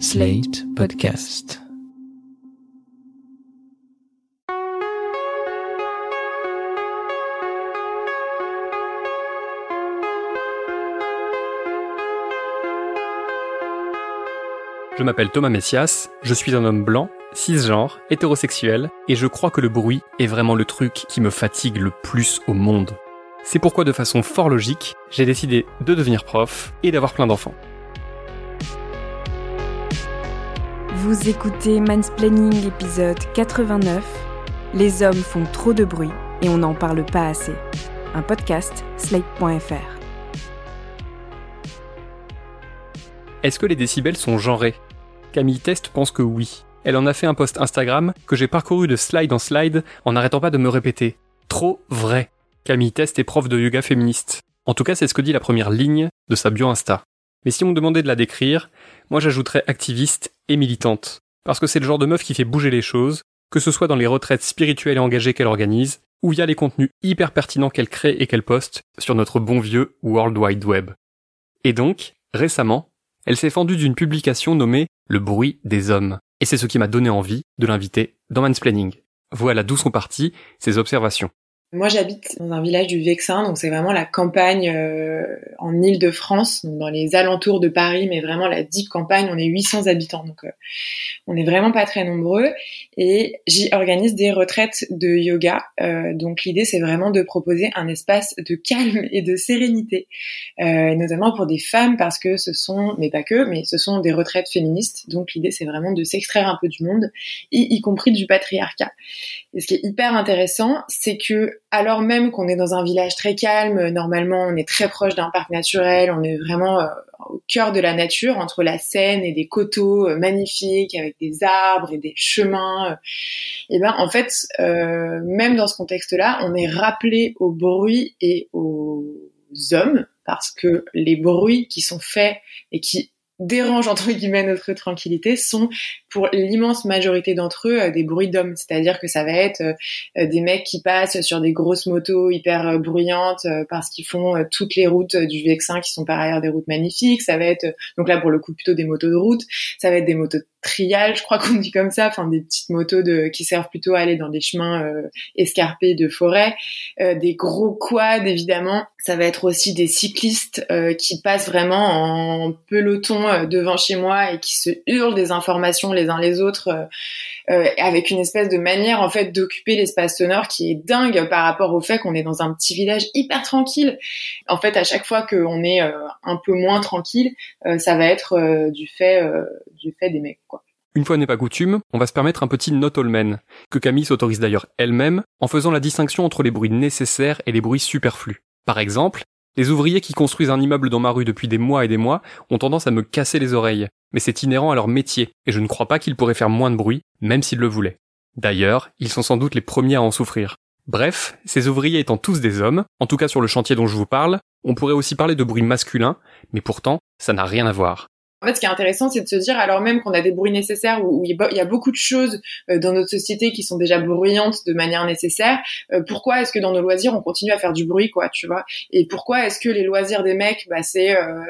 Slate Podcast. Je m'appelle Thomas Messias, je suis un homme blanc, cisgenre, hétérosexuel, et je crois que le bruit est vraiment le truc qui me fatigue le plus au monde. C'est pourquoi de façon fort logique, j'ai décidé de devenir prof et d'avoir plein d'enfants. Vous écoutez Mansplaining épisode 89. Les hommes font trop de bruit et on n'en parle pas assez. Un podcast slate.fr. Est-ce que les décibels sont genrés? Camille Test pense que oui. Elle en a fait un post Instagram que j'ai parcouru de slide en slide en n'arrêtant pas de me répéter. Trop vrai. Camille Test est prof de yoga féministe. En tout cas, c'est ce que dit la première ligne de sa bio Insta. Mais si on me demandait de la décrire, moi j'ajouterais activiste et militante. Parce que c'est le genre de meuf qui fait bouger les choses, que ce soit dans les retraites spirituelles et engagées qu'elle organise, ou via les contenus hyper pertinents qu'elle crée et qu'elle poste sur notre bon vieux World Wide Web. Et donc, récemment, elle s'est fendue d'une publication nommée Le bruit des hommes. Et c'est ce qui m'a donné envie de l'inviter dans Mansplaining. Voilà d'où sont parties ses observations. Moi, j'habite dans un village du Vexin, donc c'est vraiment la campagne euh, en Île-de-France, dans les alentours de Paris, mais vraiment la deep campagne. On est 800 habitants, donc euh, on est vraiment pas très nombreux. Et j'y organise des retraites de yoga. Euh, donc l'idée, c'est vraiment de proposer un espace de calme et de sérénité, notamment pour des femmes, parce que ce sont, mais pas que, mais ce sont des retraites féministes. Donc l'idée, c'est vraiment de s'extraire un peu du monde, y compris du patriarcat. Et ce qui est hyper intéressant, c'est que alors même qu'on est dans un village très calme, normalement on est très proche d'un parc naturel, on est vraiment euh, au cœur de la nature, entre la Seine et des coteaux euh, magnifiques avec des arbres et des chemins. Euh, et ben en fait, même dans ce contexte-là, on est rappelé au bruit et aux hommes parce que les bruits qui sont faits et qui dérangent entre guillemets notre tranquillité sont pour l'immense majorité d'entre eux euh, des bruits d'hommes. C'est-à-dire que ça va être euh, euh, des mecs qui passent sur des grosses motos hyper bruyantes parce qu'ils font toutes les routes du Vexin qui sont par ailleurs des routes magnifiques. Ça va être donc là pour le coup plutôt des motos de route. Ça va être des motos de trial je crois qu'on dit comme ça. Enfin des petites motos de qui servent plutôt à aller dans des chemins escarpés de forêt. Des gros quads évidemment ça va être aussi des cyclistes qui passent vraiment en peloton euh, devant chez moi et qui se hurlent des informations les uns les autres euh, euh, avec une espèce de manière en fait d'occuper l'espace sonore qui est dingue par rapport au fait qu'on est dans un petit village hyper tranquille. En fait, à chaque fois qu'on est un peu moins tranquille, ça va être du fait du fait des mecs quoi. Une fois n'est pas coutume, on va se permettre un petit not all men, que Camille s'autorise d'ailleurs elle-même en faisant la distinction entre les bruits nécessaires et les bruits superflus. Par exemple, les ouvriers qui construisent un immeuble dans ma rue depuis des mois et des mois ont tendance à me casser les oreilles, mais c'est inhérent à leur métier, et je ne crois pas qu'ils pourraient faire moins de bruit, même s'ils le voulaient. D'ailleurs, ils sont sans doute les premiers à en souffrir. Bref, ces ouvriers étant tous des hommes, en tout cas sur le chantier dont je vous parle, on pourrait aussi parler de bruit masculin, mais pourtant, ça n'a rien à voir. En fait, ce qui est intéressant, c'est de se dire, alors même qu'on a des bruits nécessaires, où, il y a beaucoup de choses euh, dans notre société qui sont déjà bruyantes de manière nécessaire, euh, pourquoi est-ce que dans nos loisirs, on continue à faire du bruit, quoi, tu vois? Et pourquoi est-ce que les loisirs des mecs, bah, c'est euh,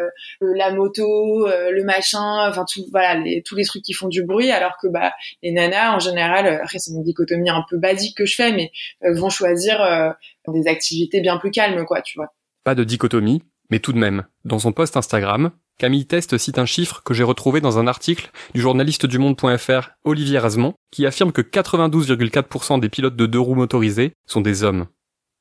la moto, le machin, enfin, voilà, tous les trucs qui font du bruit, alors que bah, les nanas, en général, après, c'est une dichotomie un peu basique que je fais, mais vont choisir des activités bien plus calmes, quoi, tu vois. Pas de dichotomie, mais tout de même, dans son post Instagram, Camille Test cite un chiffre que j'ai retrouvé dans un article du journaliste du monde.fr Olivier Rasmont, qui affirme que 92,4% des pilotes de deux roues motorisés sont des hommes.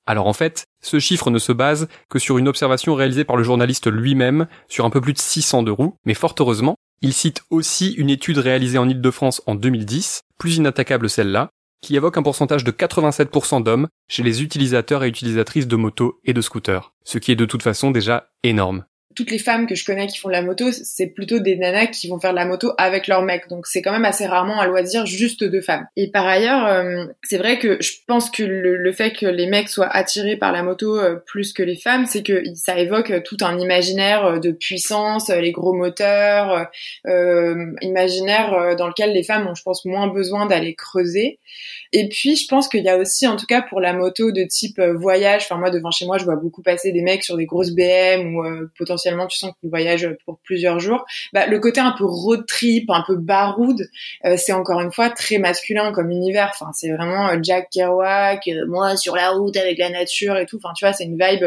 Alors en fait, ce chiffre ne se base que sur une observation réalisée par le journaliste lui-même sur un peu plus de 600 de roues, mais fort heureusement, il cite aussi une étude réalisée en Ile-de-France en 2010, plus inattaquable celle-là, qui évoque un pourcentage de 87% d'hommes chez les utilisateurs et utilisatrices de motos et de scooters, ce qui est de toute façon déjà énorme toutes les femmes que je connais qui font de la moto, c'est plutôt des nanas qui vont faire de la moto avec leur mec. Donc c'est quand même assez rarement un loisir juste de femmes. Et par ailleurs, euh, c'est vrai que je pense que le, fait que les mecs soient attirés par la moto euh, plus que les femmes, c'est que ça évoque tout un imaginaire euh, de puissance, les gros moteurs, imaginaire dans lequel les femmes ont, je pense, moins besoin d'aller creuser. Et puis je pense qu'il y a aussi, en tout cas pour la moto de type voyage, enfin moi devant chez moi, je vois beaucoup passer des mecs sur des grosses BM ou potentiellement potentiellement tu sens qu'il voyage pour plusieurs jours. Bah, le côté un peu road trip, un peu baroud, euh, c'est encore une fois très masculin comme univers. Enfin, c'est vraiment euh, Jack Kerouac, euh, moi sur la route avec la nature et tout. Enfin, tu vois, c'est une vibe.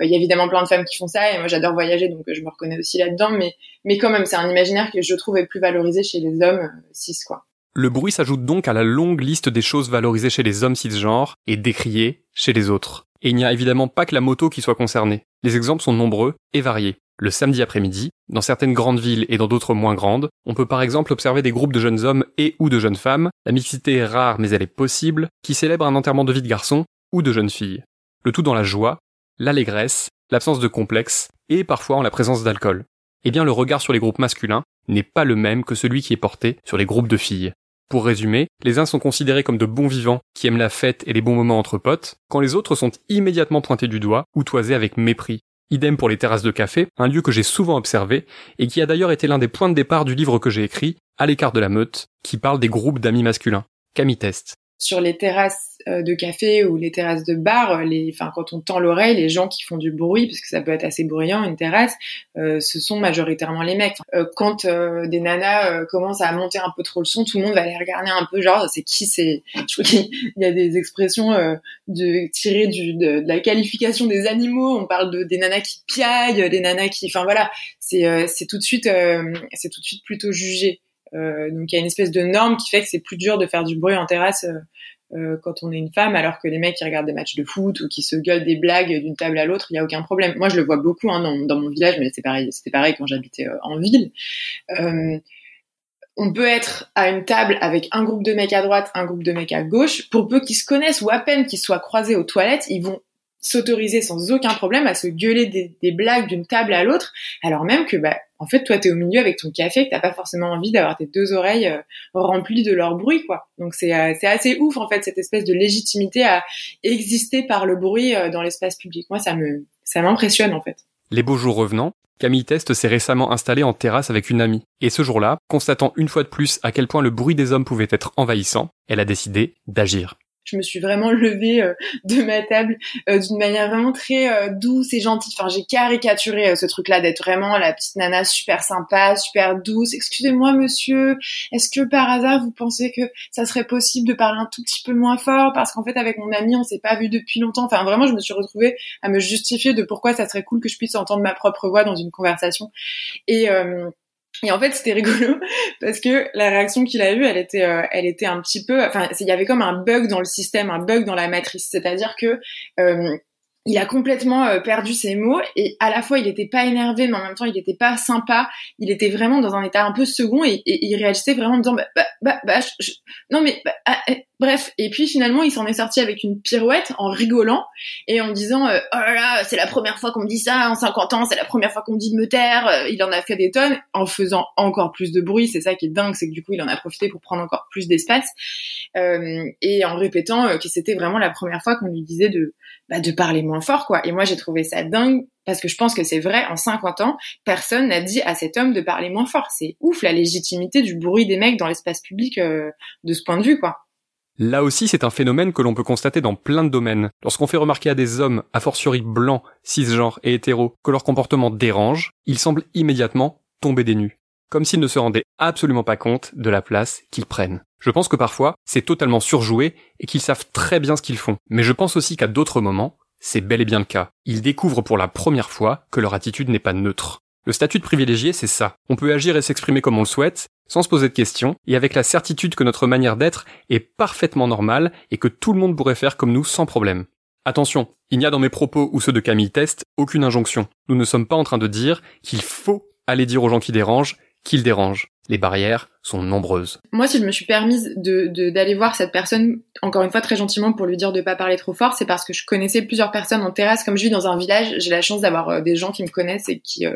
Il y a évidemment plein de femmes qui font ça et moi j'adore voyager donc je me reconnais aussi là-dedans. Mais mais quand même, c'est un imaginaire que je trouve est plus valorisé chez les hommes cis quoi. Le bruit s'ajoute donc à la longue liste des choses valorisées chez les hommes cisgenres et décriées chez les autres. Et il n'y a évidemment pas que la moto qui soit concernée. Les exemples sont nombreux et variés. Le samedi après-midi, dans certaines grandes villes et dans d'autres moins grandes, on peut par exemple observer des groupes de jeunes hommes et ou de jeunes femmes, la mixité est rare mais elle est possible, qui célèbrent un enterrement de vie de garçon ou de jeune fille. Le tout dans la joie, l'allégresse, l'absence de complexe et parfois en la présence d'alcool. Eh bien le regard sur les groupes masculins n'est pas le même que celui qui est porté sur les groupes de filles. Pour résumer, les uns sont considérés comme de bons vivants qui aiment la fête et les bons moments entre potes, quand les autres sont immédiatement pointés du doigt ou toisés avec mépris. Idem pour les terrasses de café, un lieu que j'ai souvent observé et qui a d'ailleurs été l'un des points de départ du livre que j'ai écrit, À l'écart de la meute, qui parle des groupes d'amis masculins. Camille Test sur les terrasses euh, de café ou les terrasses de bar, les, enfin quand on tend l'oreille, les gens qui font du bruit, parce que ça peut être assez bruyant une terrasse, euh, ce sont majoritairement les mecs. Euh, quand des nanas commencent à monter un peu trop le son, tout le monde va les regarder un peu genre c'est qui c'est. Je qu'il y a des expressions de tirées du, de, la qualification des animaux. On parle de des nanas qui piaillent, des nanas qui, enfin voilà, c'est tout de suite c'est tout de suite plutôt jugé. Euh, donc il y a une espèce de norme qui fait que c'est plus dur de faire du bruit en terrasse euh, euh, quand on est une femme, alors que les mecs qui regardent des matchs de foot ou qui se gueulent des blagues d'une table à l'autre, il y a aucun problème. Moi, je le vois beaucoup hein, dans, dans, mon village, mais c'est pareil, c'était pareil quand j'habitais en ville. on peut être à une table avec un groupe de mecs à droite, un groupe de mecs à gauche, pour peu qu'ils se connaissent ou à peine qu'ils soient croisés aux toilettes, ils vont s'autoriser sans aucun problème à se gueuler des, blagues d'une table à l'autre, alors même que bah en fait toi t'es au milieu avec ton café que t'as pas forcément envie d'avoir tes deux oreilles euh, remplies de leur bruit quoi. Donc c'est euh, c'est assez ouf en fait cette espèce de légitimité à exister par le bruit euh, dans l'espace public. Moi ça me ça m'impressionne en fait. Les beaux jours revenant, Camille Test s'est récemment installée en terrasse avec une amie. Et ce jour-là, constatant une fois de plus à quel point le bruit des hommes pouvait être envahissant, elle a décidé d'agir je me suis vraiment levée euh, de ma table euh, d'une manière vraiment très euh, douce et gentille. Enfin, j'ai caricaturé ce truc-là d'être vraiment la petite nana super sympa, super douce. Excusez-moi, monsieur, est-ce que par hasard vous pensez que ça serait possible de parler un tout petit peu moins fort? Parce qu'en fait avec mon ami on s'est pas vu depuis longtemps. Enfin, vraiment, je me suis retrouvée à me justifier de pourquoi ça serait cool que je puisse entendre ma propre voix dans une conversation. Et et en fait, c'était rigolo parce que la réaction qu'il a eue, elle était, euh, elle était un petit peu, enfin, il y avait comme un bug dans le système, un bug dans la matrice. C'est-à-dire que euh, il a complètement euh, perdu ses mots et à la fois il était pas énervé mais en même temps il était pas sympa. Il était vraiment dans un état un peu second et, il réagissait vraiment en disant bah, bah, bah, bah non mais bah, ah, eh, bref. Et puis finalement il s'en est sorti avec une pirouette en rigolant et en disant euh, oh là là c'est la première fois qu'on me dit ça en 50 ans c'est la première fois qu'on me dit de me taire. Euh, il en a fait des tonnes en faisant encore plus de bruit. C'est ça qui est dingue c'est que du coup il en a profité pour prendre encore plus d'espace et en répétant que c'était vraiment la première fois qu'on lui disait de bah, de parler moins fort, quoi. Et moi, j'ai trouvé ça dingue parce que je pense que c'est vrai, en 50 ans, personne n'a dit à cet homme de parler moins fort. C'est ouf la légitimité du bruit des mecs dans l'espace public euh, de ce point de vue, quoi. Là aussi, c'est un phénomène que l'on peut constater dans plein de domaines. Lorsqu'on fait remarquer à des hommes, a fortiori blancs, cisgenres et hétéros, que leur comportement dérange, ils semblent immédiatement tomber des nues. Comme s'ils ne se rendaient absolument pas compte de la place qu'ils prennent. Je pense que parfois, c'est totalement surjoué et qu'ils savent très bien ce qu'ils font. Mais je pense aussi qu'à d'autres moments, c'est bel et bien le cas. Ils découvrent pour la première fois que leur attitude n'est pas neutre. Le statut de privilégié, c'est ça. On peut agir et s'exprimer comme on le souhaite, sans se poser de questions, et avec la certitude que notre manière d'être est parfaitement normale et que tout le monde pourrait faire comme nous sans problème. Attention, il n'y a dans mes propos ou ceux de Camille Test aucune injonction. Nous ne sommes pas en train de dire qu'il faut aller dire aux gens qui dérangent qu'ils dérangent. Les barrières sont nombreuses. Moi, si je me suis permise de d'aller voir cette personne, encore une fois très gentiment pour lui dire de pas parler trop fort, c'est parce que je connaissais plusieurs personnes en terrasse. Comme je vis dans un village, j'ai la chance d'avoir euh, des gens qui me connaissent et qui euh,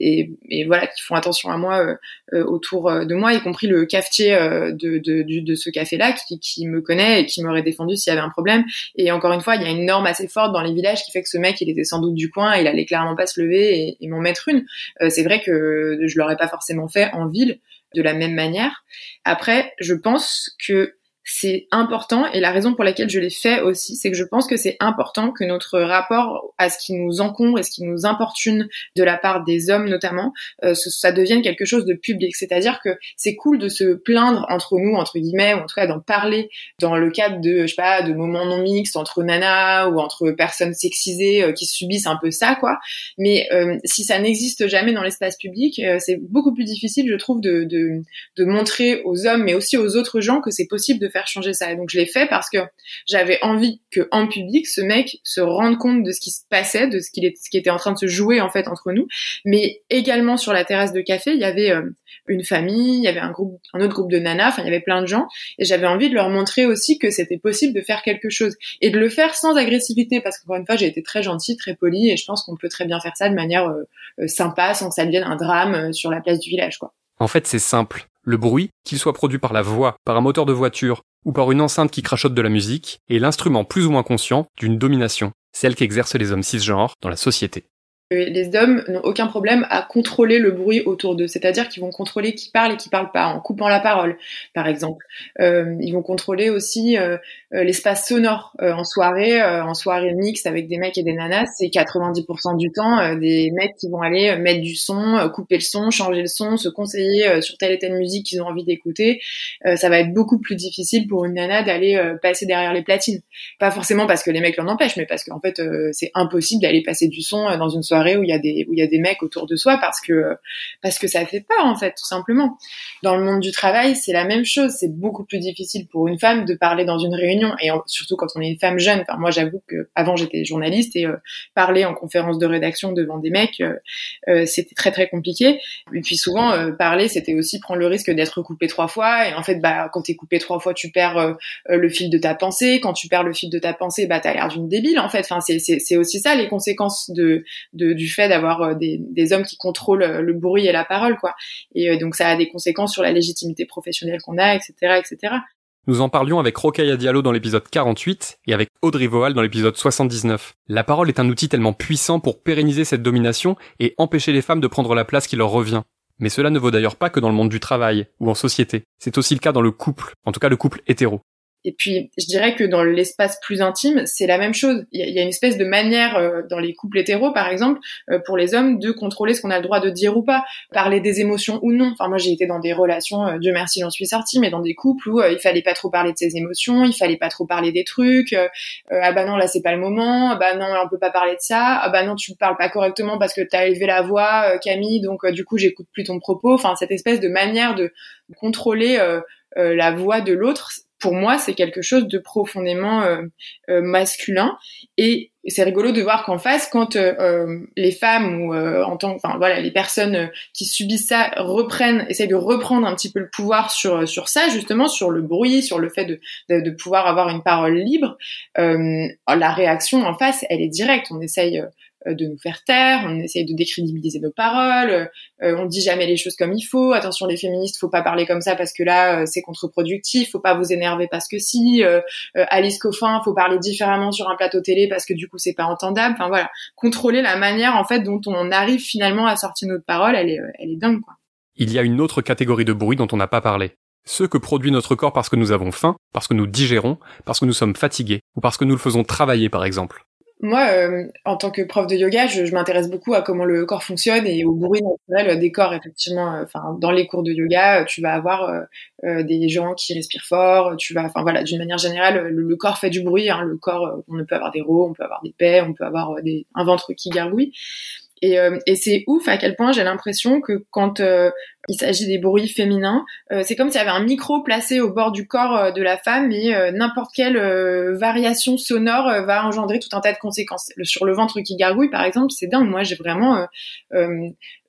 et, voilà qui font attention à moi euh, autour de moi, y compris le cafetier de, de, de, ce café-là qui, qui me connaît et qui m'aurait défendu s'il y avait un problème. Et encore une fois, il y a une norme assez forte dans les villages qui fait que ce mec, il était sans doute du coin, il allait clairement pas se lever et, et m'en mettre une. c'est vrai que je l'aurais pas forcément fait en ville de la même manière. Après, je pense que c'est important et la raison pour laquelle je l'ai fait aussi, c'est que je pense que c'est important que notre rapport à ce qui nous encombre et ce qui nous importune de la part des hommes notamment, euh, ça devienne quelque chose de public. C'est-à-dire que c'est cool de se plaindre entre nous, entre guillemets, ou en tout cas d'en parler dans le cadre de, je sais pas, de moments non mixtes entre nanas ou entre personnes sexisées euh, qui subissent un peu ça, quoi. Mais euh, si ça n'existe jamais dans l'espace public, c'est beaucoup plus difficile, je trouve, de, de, de montrer aux hommes, mais aussi aux autres gens que c'est possible de faire changer ça. Donc je l'ai fait parce que j'avais envie que en public, ce mec se rende compte de ce qui se passait, de ce qui, ce qui était en train de se jouer en fait entre nous. Mais également sur la terrasse de café, il y avait euh, une famille, il y avait un groupe, un autre groupe de nanas, enfin il y avait plein de gens, et j'avais envie de leur montrer aussi que c'était possible de faire quelque chose et de le faire sans agressivité, parce qu'encore une fois j'ai été très gentille, très polie, et je pense qu'on peut très bien faire ça de manière euh, euh, sympa, sans que ça devienne un drame sur la place du village, quoi. En fait, c'est simple. Le bruit, qu'il soit produit par la voix, par un moteur de voiture ou par une enceinte qui crachote de la musique, est l'instrument plus ou moins conscient d'une domination, celle qu'exercent les hommes cisgenres dans la société les hommes n'ont aucun problème à contrôler le bruit autour d'eux, c'est-à-dire qu'ils vont contrôler qui parle et qui parle pas, en coupant la parole, par exemple. Euh, ils vont contrôler aussi euh, euh, l'espace sonore en soirée, en soirée mixte avec des mecs et des nanas. C'est 90% du temps des mecs qui vont aller mettre du son, couper le son, changer le son, se conseiller sur telle et telle musique qu'ils ont envie d'écouter. ça va être beaucoup plus difficile pour une nana d'aller passer derrière les platines. Pas forcément parce que les mecs l'en empêchent, mais parce qu'en fait c'est impossible d'aller passer du son dans une soirée où il y a des où il y a des mecs autour de soi parce que parce que ça fait peur en fait tout simplement. Dans le monde du travail, c'est la même chose, c'est beaucoup plus difficile pour une femme de parler dans une réunion et surtout quand on est une femme jeune. Enfin moi j'avoue que avant j'étais journaliste et euh, parler en conférence de rédaction devant des mecs euh, euh, c'était très très compliqué. Et puis souvent parler c'était aussi prendre le risque d'être coupé trois fois et en fait bah quand t'es coupé trois fois tu perds le fil de ta pensée. Quand tu perds le fil de ta pensée bah t'as l'air d'une débile en fait. Enfin c'est c'est aussi ça les conséquences de de du fait d'avoir euh, des, hommes qui contrôlent euh, le bruit et la parole, quoi. Et euh, donc ça a des conséquences sur la légitimité professionnelle qu'on a, etc., etc. Nous en parlions avec Rokhaya Diallo dans l'épisode 48 et avec Audrey Voal dans l'épisode 79. La parole est un outil tellement puissant pour pérenniser cette domination et empêcher les femmes de prendre la place qui leur revient. Mais cela ne vaut d'ailleurs pas que dans le monde du travail ou en société. C'est aussi le cas dans le couple, en tout cas le couple hétéro. Et puis, je dirais que dans l'espace plus intime, c'est la même chose. Il y, a, une espèce de manière euh, dans les couples hétéros, par exemple, euh, pour les hommes, de contrôler ce qu'on a le droit de dire ou pas, parler des émotions ou non. Enfin, moi, j'ai été dans des relations, euh, Dieu merci, j'en suis sortie, mais dans des couples où il fallait pas trop parler de ses émotions, il fallait pas trop parler des trucs. ah bah non, là c'est pas le moment. Ah bah non, on peut pas parler de ça. Ah bah non, tu parles pas correctement parce que t'as élevé la voix, Camille. Donc du coup, j'écoute plus ton propos. Enfin, cette espèce de manière de contrôler la voix de l'autre, pour moi, c'est quelque chose de profondément euh, euh, masculin. Et c'est rigolo de voir qu'en face, quand euh, les femmes ou en tant, enfin voilà, les personnes qui subissent ça reprennent, essayent de reprendre un petit peu le pouvoir sur sur ça, justement, sur le bruit, sur le fait de de, de pouvoir avoir une parole libre. la réaction en face, elle est directe. On essaye euh, de nous faire taire, on essaye de décrédibiliser nos paroles, euh, on dit jamais les choses comme il faut. Attention les féministes, faut pas parler comme ça parce que là euh, c'est contre-productif, faut pas vous énerver parce que si. Alice Coffin, faut parler différemment sur un plateau télé parce que du coup c'est pas entendable. Enfin voilà, contrôler la manière en fait dont on arrive finalement à sortir notre parole, elle est, elle est dingue quoi. Il y a une autre catégorie de bruit dont on n'a pas parlé. Ceux que produit notre corps parce que nous avons faim, parce que nous digérons, parce que nous sommes fatigués, ou parce que nous le faisons travailler par exemple. Moi, euh, en tant que prof de yoga, je, m'intéresse beaucoup à comment le corps fonctionne et au bruit naturel des corps. Effectivement, euh, enfin, dans les cours de yoga, tu vas avoir euh, des gens qui respirent fort. Tu vas, enfin voilà, d'une manière générale, le, corps fait du bruit. Hein, le corps, on peut avoir des rots, on peut avoir des paix, on peut avoir des, un ventre qui gargouille. Et, euh, et c'est ouf à quel point j'ai l'impression que quand euh, il s'agit des bruits féminins, euh, c'est comme s'il y avait un micro placé au bord du corps de la femme et n'importe quelle variation sonore va engendrer tout un tas de conséquences. sur le ventre qui gargouille, par exemple, c'est dingue. Moi, j'ai vraiment,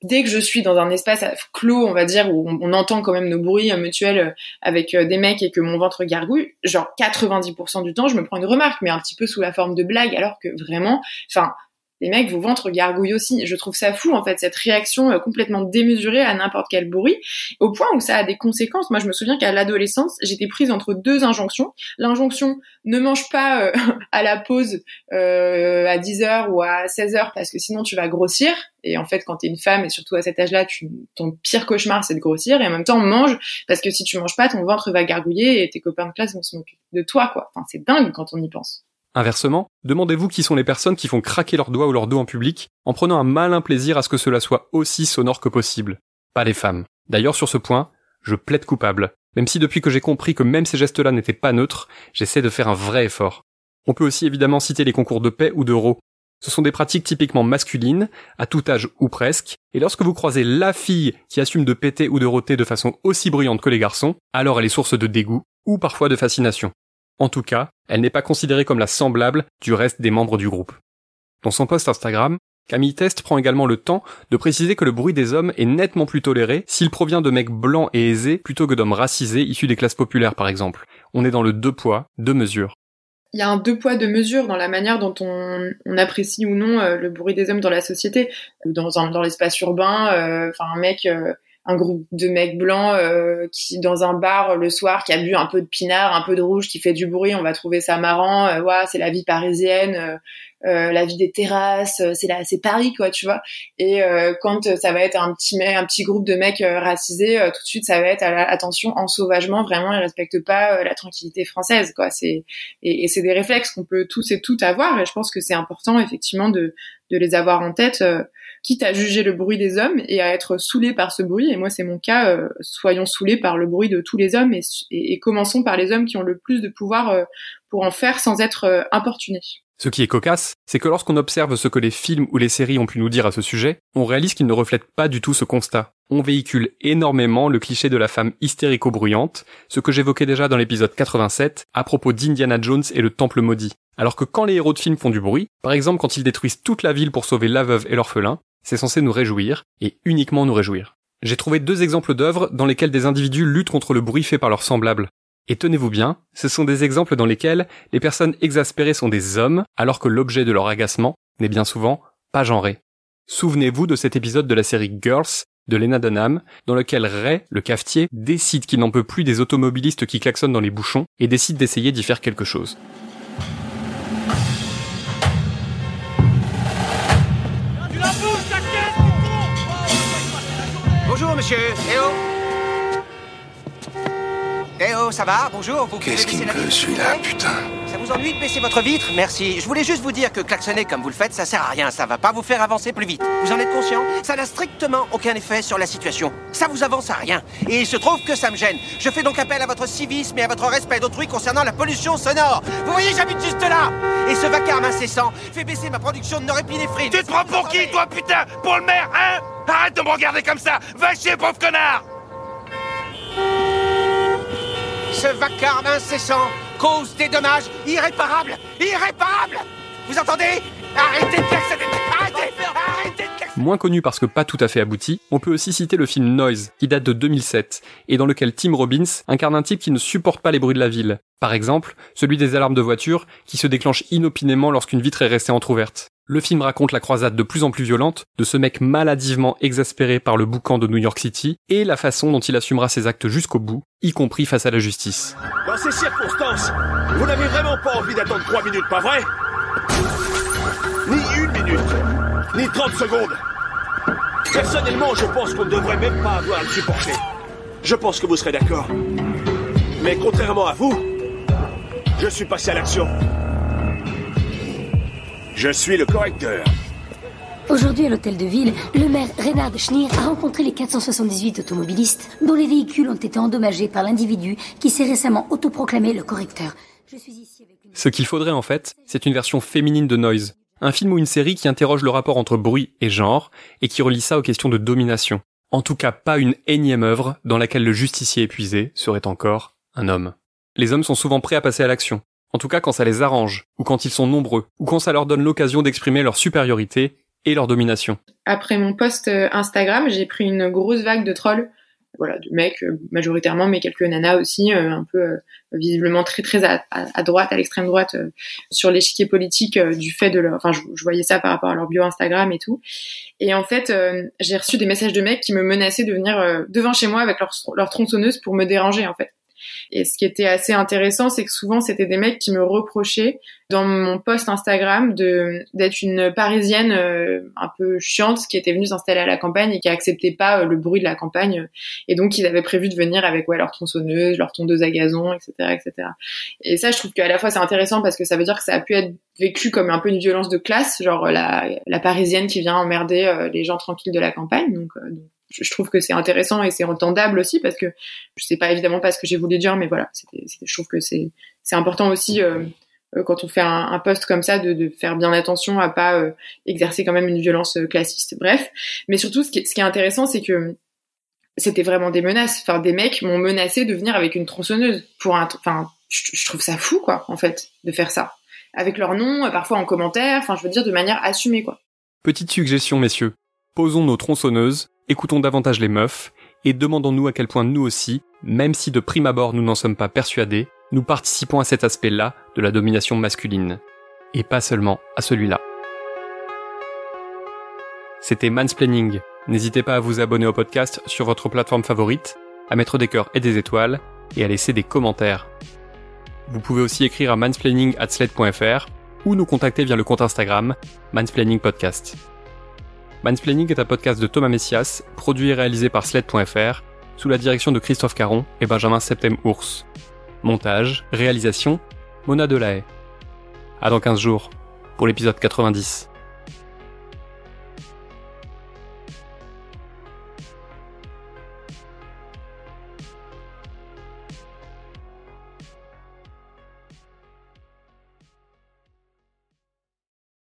dès que je suis dans un espace clos, on va dire, où on, on entend quand même nos bruits mutuels avec des mecs et que mon ventre gargouille, genre 90% du temps, je me prends une remarque, mais un petit peu sous la forme de blague, alors que vraiment, enfin, les mecs, vos ventres gargouillent aussi. Je trouve ça fou, en fait, cette réaction euh, complètement démesurée à n'importe quel bruit, au point où ça a des conséquences. Moi, je me souviens qu'à l'adolescence, j'étais prise entre deux injonctions. L'injonction ne mange pas euh, à la pause euh, à 10h ou à 16h parce que sinon tu vas grossir. Et en fait, quand t'es une femme et surtout à cet âge-là, ton pire cauchemar c'est de grossir. Et en même temps, mange parce que si tu manges pas, ton ventre va gargouiller et tes copains de classe vont se moquer de toi, quoi. Enfin, c'est dingue quand on y pense. Inversement, demandez-vous qui sont les personnes qui font craquer leurs doigts ou leur dos en public en prenant un malin plaisir à ce que cela soit aussi sonore que possible. Pas les femmes. D'ailleurs, sur ce point, je plaide coupable. Même si depuis que j'ai compris que même ces gestes-là n'étaient pas neutres, j'essaie de faire un vrai effort. On peut aussi évidemment citer les concours de paix ou de ro. Ce sont des pratiques typiquement masculines, à tout âge ou presque, et lorsque vous croisez la fille qui assume de péter ou de roter de façon aussi bruyante que les garçons, alors elle est source de dégoût, ou parfois de fascination. En tout cas, elle n'est pas considérée comme la semblable du reste des membres du groupe. Dans son post Instagram, Camille Test prend également le temps de préciser que le bruit des hommes est nettement plus toléré s'il provient de mecs blancs et aisés plutôt que d'hommes racisés issus des classes populaires par exemple. On est dans le deux poids, deux mesures. Il y a un deux poids, deux mesures dans la manière dont on, apprécie ou non euh, le bruit des hommes dans la société. Dans, l'espace urbain, euh, enfin un mec... Euh, un groupe de mecs blancs euh, qui dans un bar le soir qui a bu un peu de pinard, un peu de rouge, qui fait du bruit, on va trouver ça marrant. Euh, c'est la vie parisienne, euh, euh, la vie des terrasses, c'est là, c'est Paris quoi, tu vois. Et quand ça va être un petit un petit groupe de mecs racisés, tout de suite ça va être attention en sauvagement, vraiment ils respectent pas la tranquillité française quoi. C'est et, et c'est des réflexes qu'on peut tous et toutes avoir et je pense que c'est important effectivement de de les avoir en tête quitte à juger le bruit des hommes et à être saoulé par ce bruit. Et moi, c'est mon cas. Euh, soyons saoulés par le bruit de tous les hommes et, et, commençons par les hommes qui ont le plus de pouvoir euh, pour en faire sans être euh, importunés. Ce qui est cocasse, c'est que lorsqu'on observe ce que les films ou les séries ont pu nous dire à ce sujet, on réalise qu'ils ne reflètent pas du tout ce constat. On véhicule énormément le cliché de la femme hystérico-bruyante, ce que j'évoquais déjà dans l'épisode 87 à propos d'Indiana Jones et le Temple maudit. Alors que quand les héros de films font du bruit, par exemple quand ils détruisent toute la ville pour sauver la veuve et l'orphelin, c'est censé nous réjouir, et uniquement nous réjouir. J'ai trouvé deux exemples d'œuvres dans lesquelles des individus luttent contre le bruit fait par leurs semblables. Et tenez-vous bien, ce sont des exemples dans lesquels les personnes exaspérées sont des hommes, alors que l'objet de leur agacement n'est bien souvent pas genré. Souvenez-vous de cet épisode de la série Girls de Lena Dunham, dans lequel Ray, le cafetier, décide qu'il n'en peut plus des automobilistes qui klaxonnent dans les bouchons et décide d'essayer d'y faire quelque chose. Bonjour, monsieur. Eh oh Eh oh, ça va Bonjour, vous Qu'est-ce qui me peut, celui-là, putain Ça vous ennuie de baisser votre vitre Merci. Je voulais juste vous dire que klaxonner comme vous le faites, ça sert à rien. Ça va pas vous faire avancer plus vite. Vous en êtes conscient Ça n'a strictement aucun effet sur la situation. Ça vous avance à rien. Et il se trouve que ça me gêne. Je fais donc appel à votre civisme et à votre respect d'autrui concernant la pollution sonore. Vous voyez, j'habite juste là Et ce vacarme incessant fait baisser ma production de norépinéphrine. Tu te prends pour qui, toi, putain? Pour le maire, hein? Arrête de me regarder comme ça Va chier, pauvre connard Ce vacarme incessant cause des dommages irréparables Irréparables Vous entendez Arrêtez de klaxonner Arrêtez Arrêtez de Moins connu parce que pas tout à fait abouti, on peut aussi citer le film Noise, qui date de 2007, et dans lequel Tim Robbins incarne un type qui ne supporte pas les bruits de la ville. Par exemple, celui des alarmes de voiture, qui se déclenchent inopinément lorsqu'une vitre est restée entr'ouverte. Le film raconte la croisade de plus en plus violente de ce mec maladivement exaspéré par le boucan de New York City et la façon dont il assumera ses actes jusqu'au bout, y compris face à la justice. Dans ces circonstances, vous n'avez vraiment pas envie d'attendre trois minutes, pas vrai? Ni une minute, ni 30 secondes. Personnellement, je pense qu'on ne devrait même pas avoir à le supporter. Je pense que vous serez d'accord. Mais contrairement à vous, je suis passé à l'action. Je suis le correcteur. Aujourd'hui, à l'hôtel de ville, le maire Reynard Schneer a rencontré les 478 automobilistes dont les véhicules ont été endommagés par l'individu qui s'est récemment autoproclamé le correcteur. Je suis ici avec Ce qu'il faudrait en fait, c'est une version féminine de Noise. Un film ou une série qui interroge le rapport entre bruit et genre et qui relie ça aux questions de domination. En tout cas, pas une énième œuvre dans laquelle le justicier épuisé serait encore un homme. Les hommes sont souvent prêts à passer à l'action, en tout cas quand ça les arrange, ou quand ils sont nombreux, ou quand ça leur donne l'occasion d'exprimer leur supériorité et leur domination. Après mon post euh, Instagram, j'ai pris une grosse vague de trolls voilà, de mecs majoritairement, mais quelques nanas aussi, un peu visiblement très très à, droite, à l'extrême droite, sur l'échiquier politique du fait de leur, enfin je, je, voyais ça par rapport à leur bio Instagram et tout. Et en fait, j'ai reçu des messages de mecs qui me menaçaient de venir devant chez moi avec leur, leur tronçonneuse pour me déranger en fait. Et ce qui était assez intéressant, c'est que souvent c'était des mecs qui me reprochaient dans mon post Instagram de d'être une parisienne euh, un peu chiante qui était venue s'installer à la campagne et qui acceptait pas euh, le bruit de la campagne et donc ils avaient prévu de venir avec ouais leur tronçonneuse, leur tondeuse à gazon, etc., etc. Et ça, je trouve qu'à la fois c'est intéressant parce que ça veut dire que ça a pu être vécu comme un peu une violence de classe, genre la, la parisienne qui vient emmerder euh, les gens tranquilles de la campagne. Donc, donc je trouve que c'est intéressant et c'est entendable aussi parce que je sais pas évidemment pas ce que j'ai voulu dire, mais voilà, je trouve que c'est c'est important aussi euh, euh, quand on fait un, un poste comme ça de, de, faire bien attention à pas euh, exercer quand même une violence classiste. Bref, mais surtout ce qui, ce qui est intéressant, c'est que c'était vraiment des menaces. Enfin, des mecs m'ont menacé de venir avec une tronçonneuse pour un. Enfin, je, je trouve ça fou quoi, en fait, de faire ça avec leur nom, parfois en commentaire. Enfin, je veux dire de manière assumée quoi. Petite suggestion, messieurs. Posons nos tronçonneuses écoutons davantage les meufs, et demandons-nous à quel point nous aussi, même si de prime abord nous n'en sommes pas persuadés, nous participons à cet aspect-là de la domination masculine. Et pas seulement à celui-là. C'était Mansplaining. N'hésitez pas à vous abonner au podcast sur votre plateforme favorite, à mettre des cœurs et des étoiles, et à laisser des commentaires. Vous pouvez aussi écrire à mansplaining@sled.fr ou nous contacter via le compte Instagram Mansplaining Podcast. Mansplaining est un podcast de Thomas Messias, produit et réalisé par Sled.fr, sous la direction de Christophe Caron et Benjamin Septem-Ours. Montage, réalisation, Mona Delahaye. À dans 15 jours, pour l'épisode 90.